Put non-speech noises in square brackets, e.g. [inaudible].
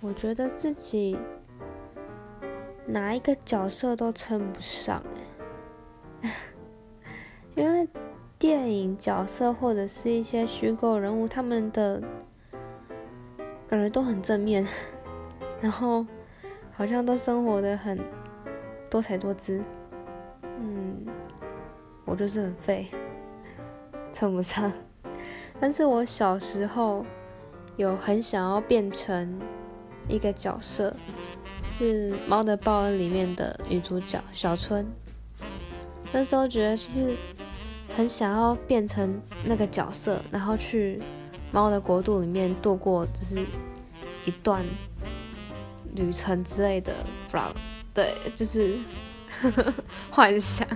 我觉得自己哪一个角色都称不上哎，[laughs] 因为电影角色或者是一些虚构人物，他们的感觉都很正面，然后好像都生活的很多彩多姿。嗯，我就是很废，称不上。[laughs] 但是我小时候有很想要变成一个角色，是《猫的报恩》里面的女主角小春。那时候觉得就是很想要变成那个角色，然后去猫的国度里面度过就是一段旅程之类的，不知道对，就是 [laughs] 幻想。